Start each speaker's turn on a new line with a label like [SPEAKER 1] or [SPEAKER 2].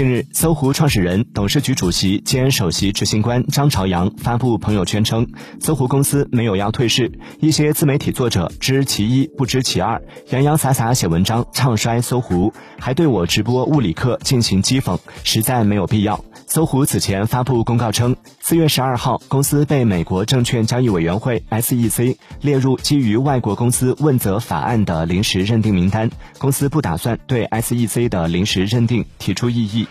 [SPEAKER 1] 近日，搜狐创始人、董事局主席兼首席执行官张朝阳发布朋友圈称，搜狐公司没有要退市。一些自媒体作者知其一不知其二，洋洋洒洒写文章唱衰搜狐，还对我直播物理课进行讥讽，实在没有必要。搜狐此前发布公告称，四月十二号，公司被美国证券交易委员会 SEC 列入基于外国公司问责法案的临时认定名单，公司不打算对 SEC 的临时认定提出异议。